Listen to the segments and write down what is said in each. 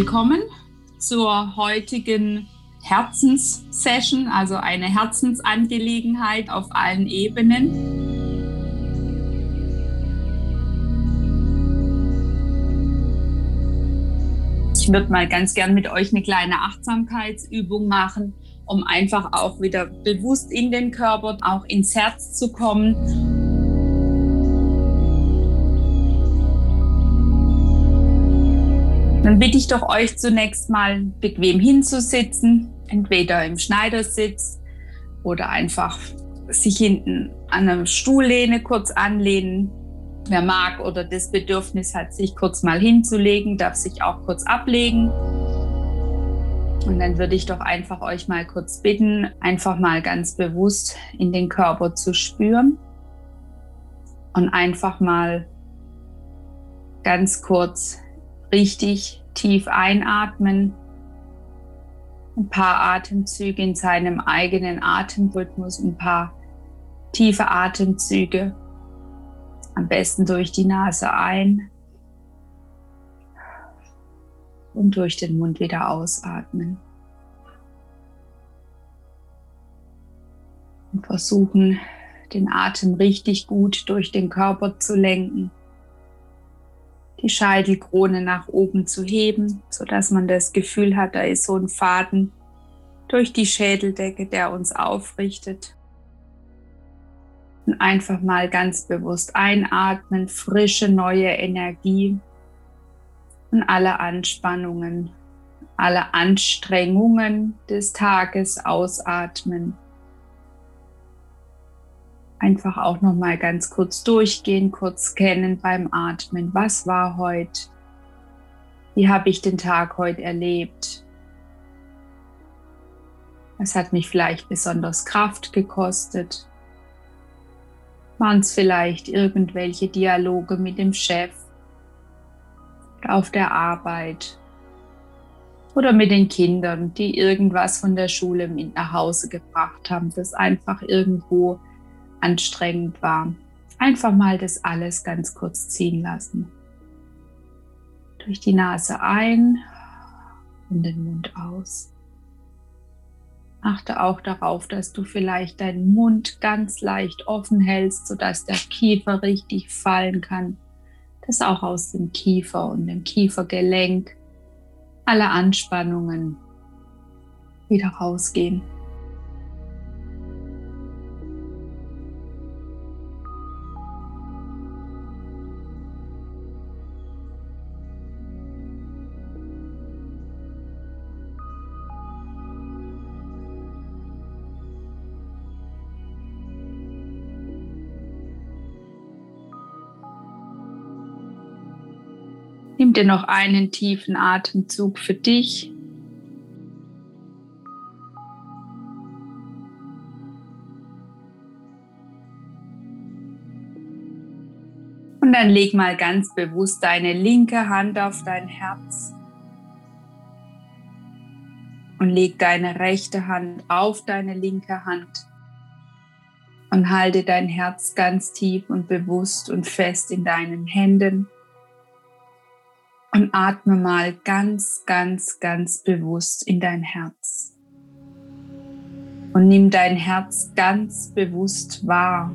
Willkommen zur heutigen Herzenssession, also eine Herzensangelegenheit auf allen Ebenen. Ich würde mal ganz gern mit euch eine kleine Achtsamkeitsübung machen, um einfach auch wieder bewusst in den Körper, auch ins Herz zu kommen Dann bitte ich doch euch zunächst mal bequem hinzusitzen, entweder im Schneidersitz oder einfach sich hinten an einer Stuhllehne kurz anlehnen. Wer mag oder das Bedürfnis hat, sich kurz mal hinzulegen, darf sich auch kurz ablegen. Und dann würde ich doch einfach euch mal kurz bitten, einfach mal ganz bewusst in den Körper zu spüren und einfach mal ganz kurz richtig tief einatmen, ein paar Atemzüge in seinem eigenen Atemrhythmus, ein paar tiefe Atemzüge, am besten durch die Nase ein und durch den Mund wieder ausatmen. Und versuchen, den Atem richtig gut durch den Körper zu lenken die Scheitelkrone nach oben zu heben, sodass man das Gefühl hat, da ist so ein Faden durch die Schädeldecke, der uns aufrichtet. Und einfach mal ganz bewusst einatmen, frische neue Energie und alle Anspannungen, alle Anstrengungen des Tages ausatmen einfach auch noch mal ganz kurz durchgehen, kurz scannen beim Atmen. Was war heute? Wie habe ich den Tag heute erlebt? Was hat mich vielleicht besonders Kraft gekostet? Waren es vielleicht irgendwelche Dialoge mit dem Chef auf der Arbeit oder mit den Kindern, die irgendwas von der Schule mit nach Hause gebracht haben, das einfach irgendwo anstrengend war. Einfach mal das alles ganz kurz ziehen lassen. Durch die Nase ein und den Mund aus. Achte auch darauf, dass du vielleicht deinen Mund ganz leicht offen hältst, sodass der Kiefer richtig fallen kann. Dass auch aus dem Kiefer und dem Kiefergelenk alle Anspannungen wieder rausgehen. Nimm dir noch einen tiefen Atemzug für dich. Und dann leg mal ganz bewusst deine linke Hand auf dein Herz. Und leg deine rechte Hand auf deine linke Hand. Und halte dein Herz ganz tief und bewusst und fest in deinen Händen und atme mal ganz, ganz, ganz bewusst in dein Herz. Und nimm dein Herz ganz bewusst wahr.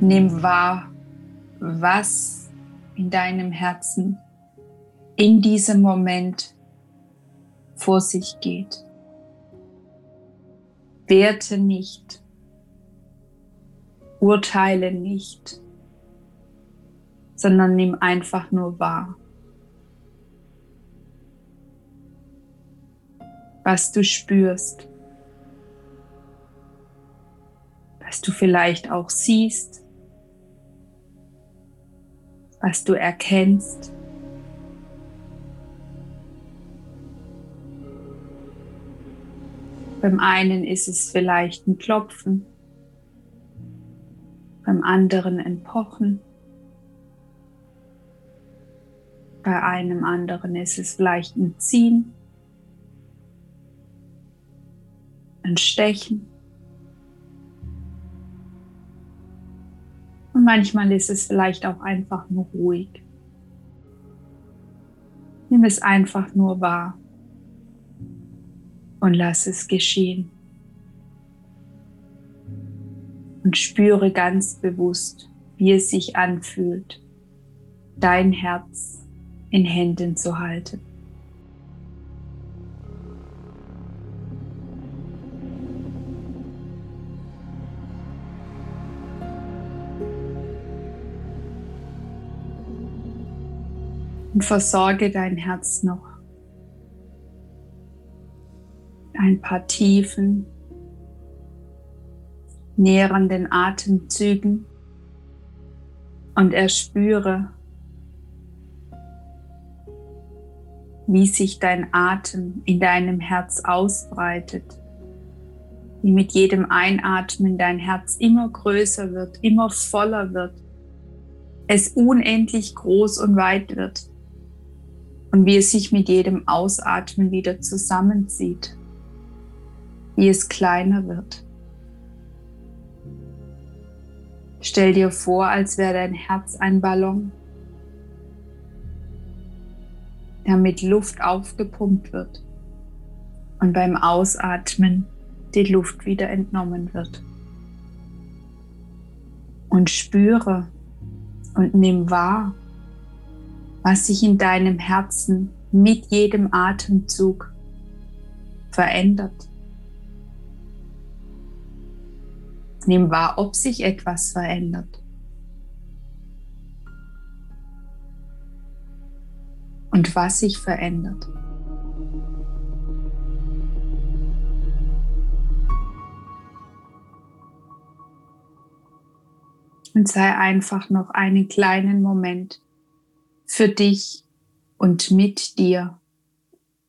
Nimm wahr, was in deinem Herzen in diesem Moment vor sich geht. Werte nicht, urteile nicht sondern nimm einfach nur wahr. Was du spürst, was du vielleicht auch siehst, was du erkennst. Beim einen ist es vielleicht ein Klopfen, beim anderen ein Pochen. Bei einem anderen ist es vielleicht ein Ziehen, ein Stechen. Und manchmal ist es vielleicht auch einfach nur ruhig. Nimm es einfach nur wahr und lass es geschehen. Und spüre ganz bewusst, wie es sich anfühlt, dein Herz in Händen zu halten. und versorge dein Herz noch. Ein paar tiefen, nährenden Atemzügen und erspüre, wie sich dein Atem in deinem Herz ausbreitet, wie mit jedem Einatmen dein Herz immer größer wird, immer voller wird, es unendlich groß und weit wird und wie es sich mit jedem Ausatmen wieder zusammenzieht, wie es kleiner wird. Stell dir vor, als wäre dein Herz ein Ballon, der mit Luft aufgepumpt wird und beim Ausatmen die Luft wieder entnommen wird. Und spüre und nimm wahr, was sich in deinem Herzen mit jedem Atemzug verändert. Nimm wahr, ob sich etwas verändert. Und was sich verändert. Und sei einfach noch einen kleinen Moment für dich und mit dir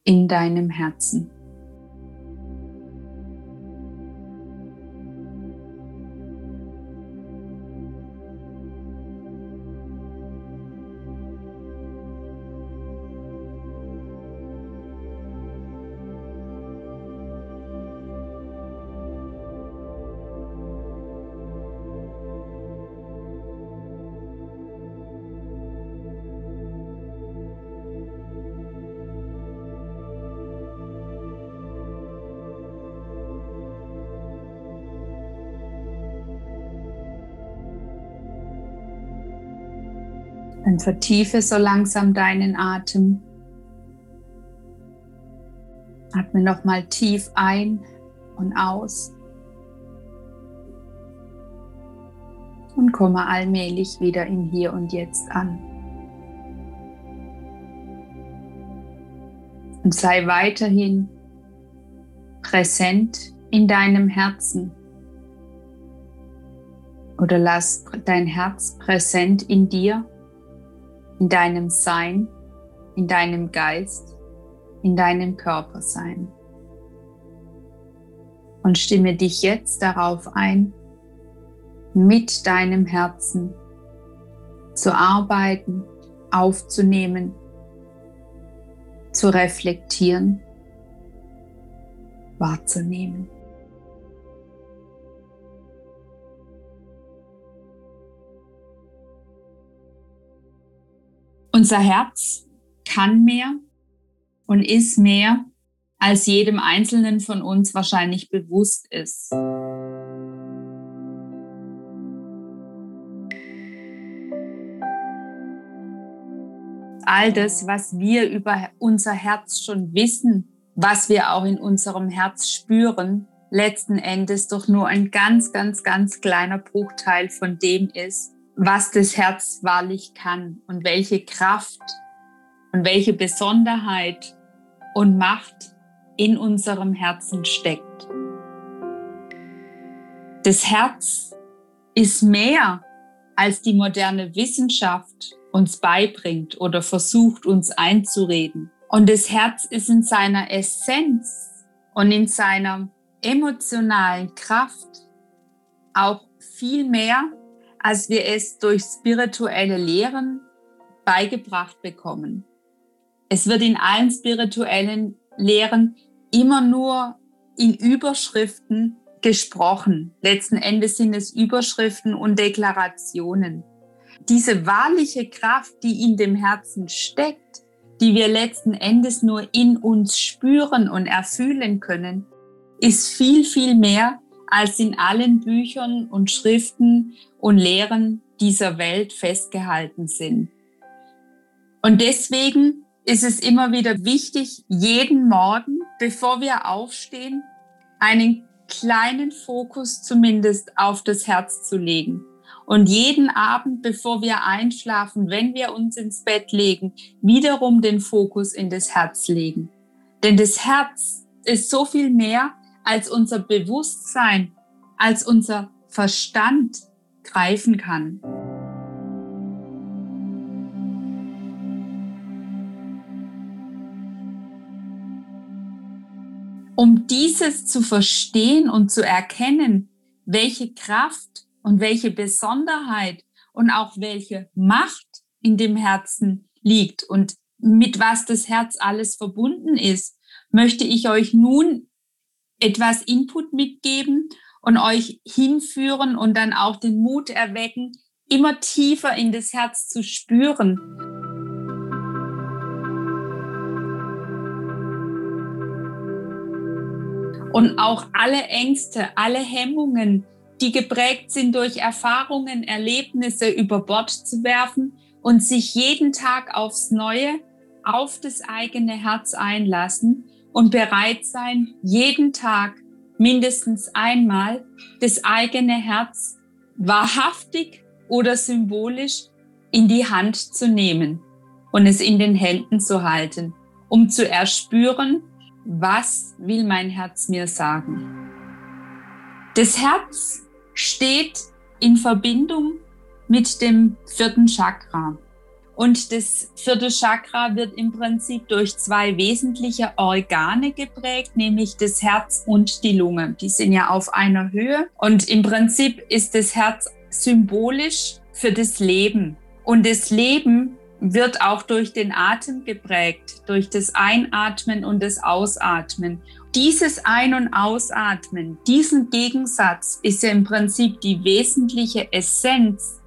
in deinem Herzen. Dann vertiefe so langsam deinen Atem. Atme nochmal tief ein und aus. Und komme allmählich wieder im Hier und Jetzt an. Und sei weiterhin präsent in deinem Herzen. Oder lass dein Herz präsent in dir in deinem Sein, in deinem Geist, in deinem Körper sein. Und stimme dich jetzt darauf ein, mit deinem Herzen zu arbeiten, aufzunehmen, zu reflektieren, wahrzunehmen. Unser Herz kann mehr und ist mehr, als jedem Einzelnen von uns wahrscheinlich bewusst ist. All das, was wir über unser Herz schon wissen, was wir auch in unserem Herz spüren, letzten Endes doch nur ein ganz, ganz, ganz kleiner Bruchteil von dem ist, was das Herz wahrlich kann und welche Kraft und welche Besonderheit und Macht in unserem Herzen steckt. Das Herz ist mehr, als die moderne Wissenschaft uns beibringt oder versucht uns einzureden. Und das Herz ist in seiner Essenz und in seiner emotionalen Kraft auch viel mehr als wir es durch spirituelle Lehren beigebracht bekommen. Es wird in allen spirituellen Lehren immer nur in Überschriften gesprochen. Letzten Endes sind es Überschriften und Deklarationen. Diese wahrliche Kraft, die in dem Herzen steckt, die wir letzten Endes nur in uns spüren und erfühlen können, ist viel, viel mehr als in allen Büchern und Schriften und Lehren dieser Welt festgehalten sind. Und deswegen ist es immer wieder wichtig, jeden Morgen, bevor wir aufstehen, einen kleinen Fokus zumindest auf das Herz zu legen. Und jeden Abend, bevor wir einschlafen, wenn wir uns ins Bett legen, wiederum den Fokus in das Herz legen. Denn das Herz ist so viel mehr als unser Bewusstsein, als unser Verstand greifen kann. Um dieses zu verstehen und zu erkennen, welche Kraft und welche Besonderheit und auch welche Macht in dem Herzen liegt und mit was das Herz alles verbunden ist, möchte ich euch nun etwas Input mitgeben und euch hinführen und dann auch den Mut erwecken, immer tiefer in das Herz zu spüren. Und auch alle Ängste, alle Hemmungen, die geprägt sind durch Erfahrungen, Erlebnisse über Bord zu werfen und sich jeden Tag aufs Neue auf das eigene Herz einlassen und bereit sein, jeden Tag mindestens einmal das eigene Herz wahrhaftig oder symbolisch in die Hand zu nehmen und es in den Händen zu halten, um zu erspüren, was will mein Herz mir sagen. Das Herz steht in Verbindung mit dem vierten Chakra. Und das vierte Chakra wird im Prinzip durch zwei wesentliche Organe geprägt, nämlich das Herz und die Lunge. Die sind ja auf einer Höhe. Und im Prinzip ist das Herz symbolisch für das Leben. Und das Leben wird auch durch den Atem geprägt, durch das Einatmen und das Ausatmen. Dieses Ein- und Ausatmen, diesen Gegensatz ist ja im Prinzip die wesentliche Essenz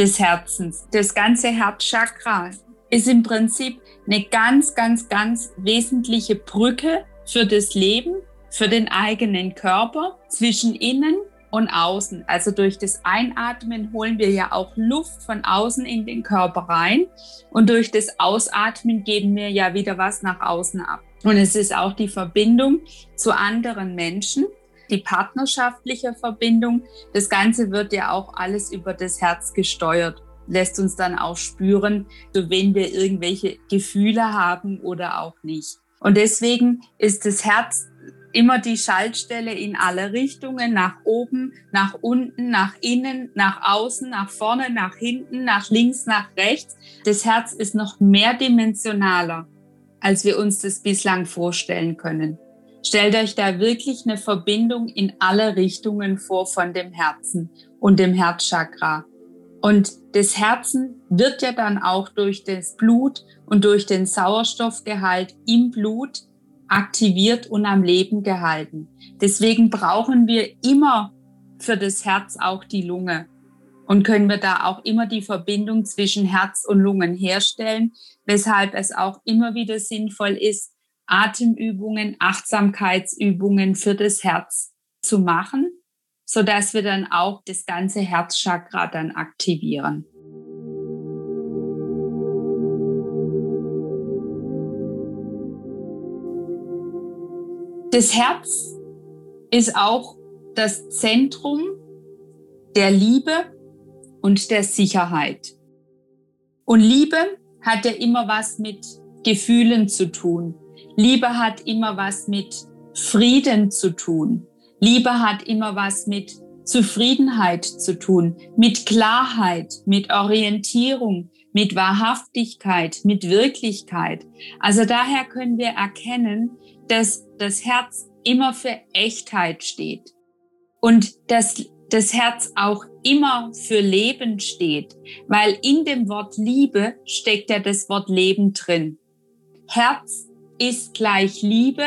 des Herzens. Das ganze Herzchakra ist im Prinzip eine ganz, ganz, ganz wesentliche Brücke für das Leben, für den eigenen Körper zwischen innen und außen. Also durch das Einatmen holen wir ja auch Luft von außen in den Körper rein und durch das Ausatmen geben wir ja wieder was nach außen ab. Und es ist auch die Verbindung zu anderen Menschen die partnerschaftliche Verbindung. Das Ganze wird ja auch alles über das Herz gesteuert, lässt uns dann auch spüren, wenn wir irgendwelche Gefühle haben oder auch nicht. Und deswegen ist das Herz immer die Schaltstelle in alle Richtungen, nach oben, nach unten, nach innen, nach außen, nach vorne, nach hinten, nach links, nach rechts. Das Herz ist noch mehrdimensionaler, als wir uns das bislang vorstellen können. Stellt euch da wirklich eine Verbindung in alle Richtungen vor von dem Herzen und dem Herzchakra. Und das Herzen wird ja dann auch durch das Blut und durch den Sauerstoffgehalt im Blut aktiviert und am Leben gehalten. Deswegen brauchen wir immer für das Herz auch die Lunge und können wir da auch immer die Verbindung zwischen Herz und Lungen herstellen, weshalb es auch immer wieder sinnvoll ist, Atemübungen, Achtsamkeitsübungen für das Herz zu machen, so dass wir dann auch das ganze Herzchakra dann aktivieren. Das Herz ist auch das Zentrum der Liebe und der Sicherheit. Und Liebe hat ja immer was mit Gefühlen zu tun. Liebe hat immer was mit Frieden zu tun. Liebe hat immer was mit Zufriedenheit zu tun, mit Klarheit, mit Orientierung, mit Wahrhaftigkeit, mit Wirklichkeit. Also daher können wir erkennen, dass das Herz immer für Echtheit steht und dass das Herz auch immer für Leben steht, weil in dem Wort Liebe steckt ja das Wort Leben drin. Herz ist gleich Liebe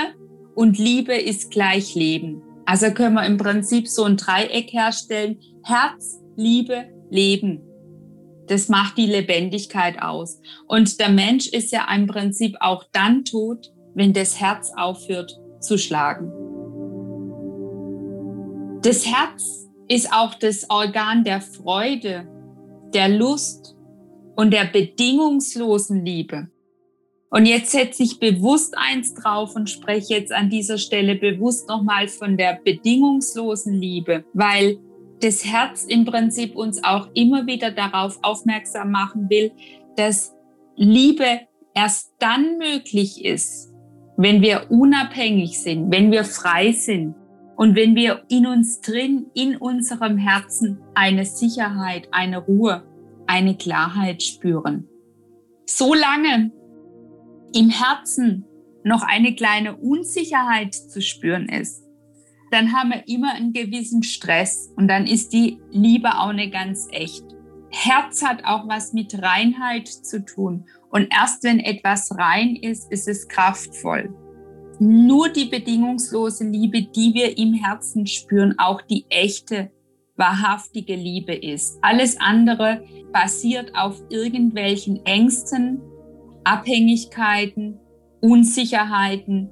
und Liebe ist gleich Leben. Also können wir im Prinzip so ein Dreieck herstellen. Herz, Liebe, Leben. Das macht die Lebendigkeit aus. Und der Mensch ist ja im Prinzip auch dann tot, wenn das Herz aufhört zu schlagen. Das Herz ist auch das Organ der Freude, der Lust und der bedingungslosen Liebe. Und jetzt setze ich bewusst eins drauf und spreche jetzt an dieser Stelle bewusst nochmal von der bedingungslosen Liebe, weil das Herz im Prinzip uns auch immer wieder darauf aufmerksam machen will, dass Liebe erst dann möglich ist, wenn wir unabhängig sind, wenn wir frei sind und wenn wir in uns drin, in unserem Herzen eine Sicherheit, eine Ruhe, eine Klarheit spüren. Solange im Herzen noch eine kleine Unsicherheit zu spüren ist, dann haben wir immer einen gewissen Stress und dann ist die Liebe auch nicht ganz echt. Herz hat auch was mit Reinheit zu tun und erst wenn etwas rein ist, ist es kraftvoll. Nur die bedingungslose Liebe, die wir im Herzen spüren, auch die echte, wahrhaftige Liebe ist. Alles andere basiert auf irgendwelchen Ängsten, Abhängigkeiten, Unsicherheiten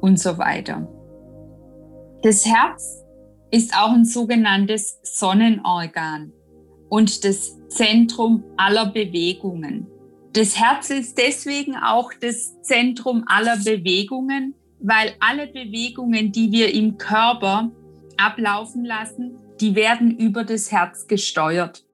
und so weiter. Das Herz ist auch ein sogenanntes Sonnenorgan und das Zentrum aller Bewegungen. Das Herz ist deswegen auch das Zentrum aller Bewegungen, weil alle Bewegungen, die wir im Körper ablaufen lassen, die werden über das Herz gesteuert.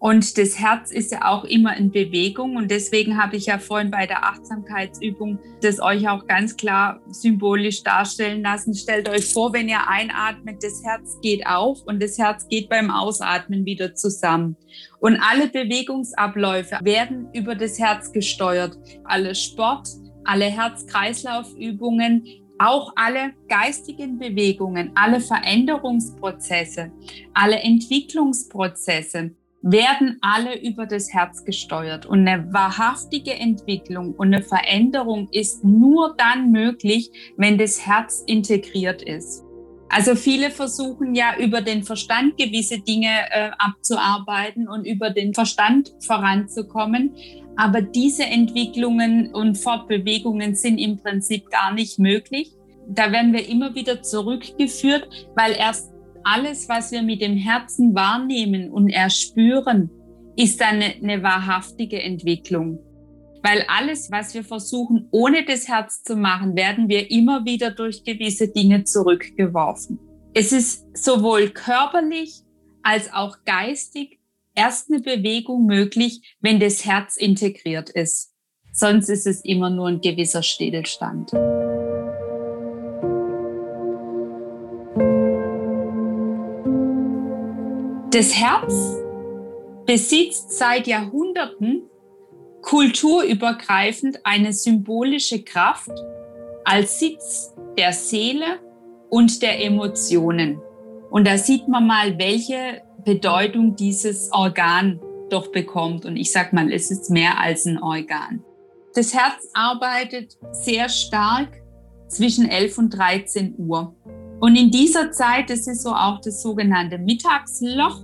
Und das Herz ist ja auch immer in Bewegung. Und deswegen habe ich ja vorhin bei der Achtsamkeitsübung das euch auch ganz klar symbolisch darstellen lassen. Stellt euch vor, wenn ihr einatmet, das Herz geht auf und das Herz geht beim Ausatmen wieder zusammen. Und alle Bewegungsabläufe werden über das Herz gesteuert. Alle Sport, alle Herz-Kreislauf-Übungen, auch alle geistigen Bewegungen, alle Veränderungsprozesse, alle Entwicklungsprozesse werden alle über das Herz gesteuert. Und eine wahrhaftige Entwicklung und eine Veränderung ist nur dann möglich, wenn das Herz integriert ist. Also viele versuchen ja über den Verstand gewisse Dinge äh, abzuarbeiten und über den Verstand voranzukommen. Aber diese Entwicklungen und Fortbewegungen sind im Prinzip gar nicht möglich. Da werden wir immer wieder zurückgeführt, weil erst alles, was wir mit dem Herzen wahrnehmen und erspüren, ist eine, eine wahrhaftige Entwicklung. Weil alles, was wir versuchen, ohne das Herz zu machen, werden wir immer wieder durch gewisse Dinge zurückgeworfen. Es ist sowohl körperlich als auch geistig erst eine Bewegung möglich, wenn das Herz integriert ist. Sonst ist es immer nur ein gewisser Stillstand. Das Herz besitzt seit Jahrhunderten kulturübergreifend eine symbolische Kraft als Sitz der Seele und der Emotionen. Und da sieht man mal, welche Bedeutung dieses Organ doch bekommt. Und ich sage mal, es ist mehr als ein Organ. Das Herz arbeitet sehr stark zwischen 11 und 13 Uhr. Und in dieser Zeit, das ist so auch das sogenannte Mittagsloch,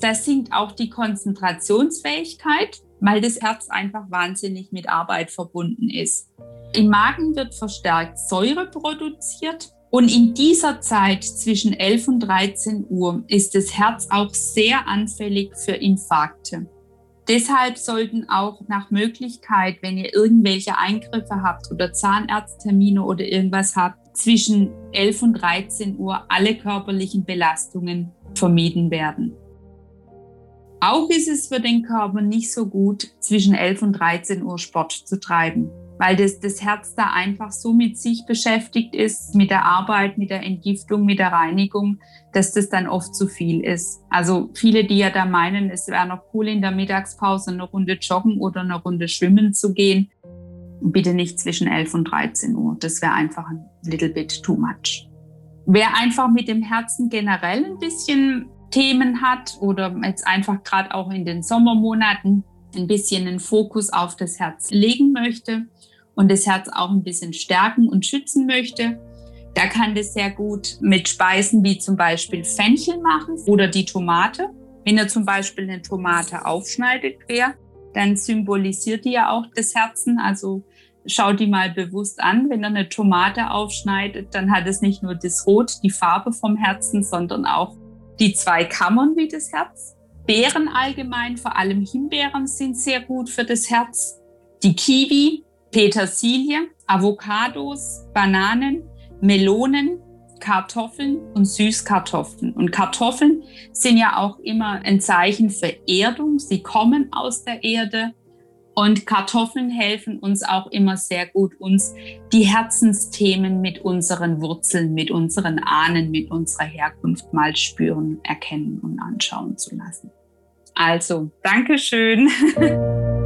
da sinkt auch die Konzentrationsfähigkeit, weil das Herz einfach wahnsinnig mit Arbeit verbunden ist. Im Magen wird verstärkt Säure produziert und in dieser Zeit zwischen 11 und 13 Uhr ist das Herz auch sehr anfällig für Infarkte. Deshalb sollten auch nach Möglichkeit, wenn ihr irgendwelche Eingriffe habt oder Zahnarzttermine oder irgendwas habt, zwischen 11 und 13 Uhr alle körperlichen Belastungen vermieden werden. Auch ist es für den Körper nicht so gut, zwischen 11 und 13 Uhr Sport zu treiben, weil das, das Herz da einfach so mit sich beschäftigt ist, mit der Arbeit, mit der Entgiftung, mit der Reinigung, dass das dann oft zu viel ist. Also viele, die ja da meinen, es wäre noch cool in der Mittagspause eine Runde joggen oder eine Runde schwimmen zu gehen, bitte nicht zwischen 11 und 13 Uhr. Das wäre einfach ein little bit too much. Wer einfach mit dem Herzen generell ein bisschen Themen hat oder jetzt einfach gerade auch in den Sommermonaten ein bisschen einen Fokus auf das Herz legen möchte und das Herz auch ein bisschen stärken und schützen möchte, da kann das sehr gut mit Speisen wie zum Beispiel Fenchel machen oder die Tomate. Wenn ihr zum Beispiel eine Tomate aufschneidet quer, dann symbolisiert die ja auch das Herzen. Also schaut die mal bewusst an. Wenn ihr eine Tomate aufschneidet, dann hat es nicht nur das Rot, die Farbe vom Herzen, sondern auch die zwei Kammern wie das Herz. Beeren allgemein, vor allem Himbeeren, sind sehr gut für das Herz. Die Kiwi, Petersilie, Avocados, Bananen, Melonen, Kartoffeln und Süßkartoffeln. Und Kartoffeln sind ja auch immer ein Zeichen für Erdung. Sie kommen aus der Erde. Und Kartoffeln helfen uns auch immer sehr gut, uns die Herzensthemen mit unseren Wurzeln, mit unseren Ahnen, mit unserer Herkunft mal spüren, erkennen und anschauen zu lassen. Also, Dankeschön.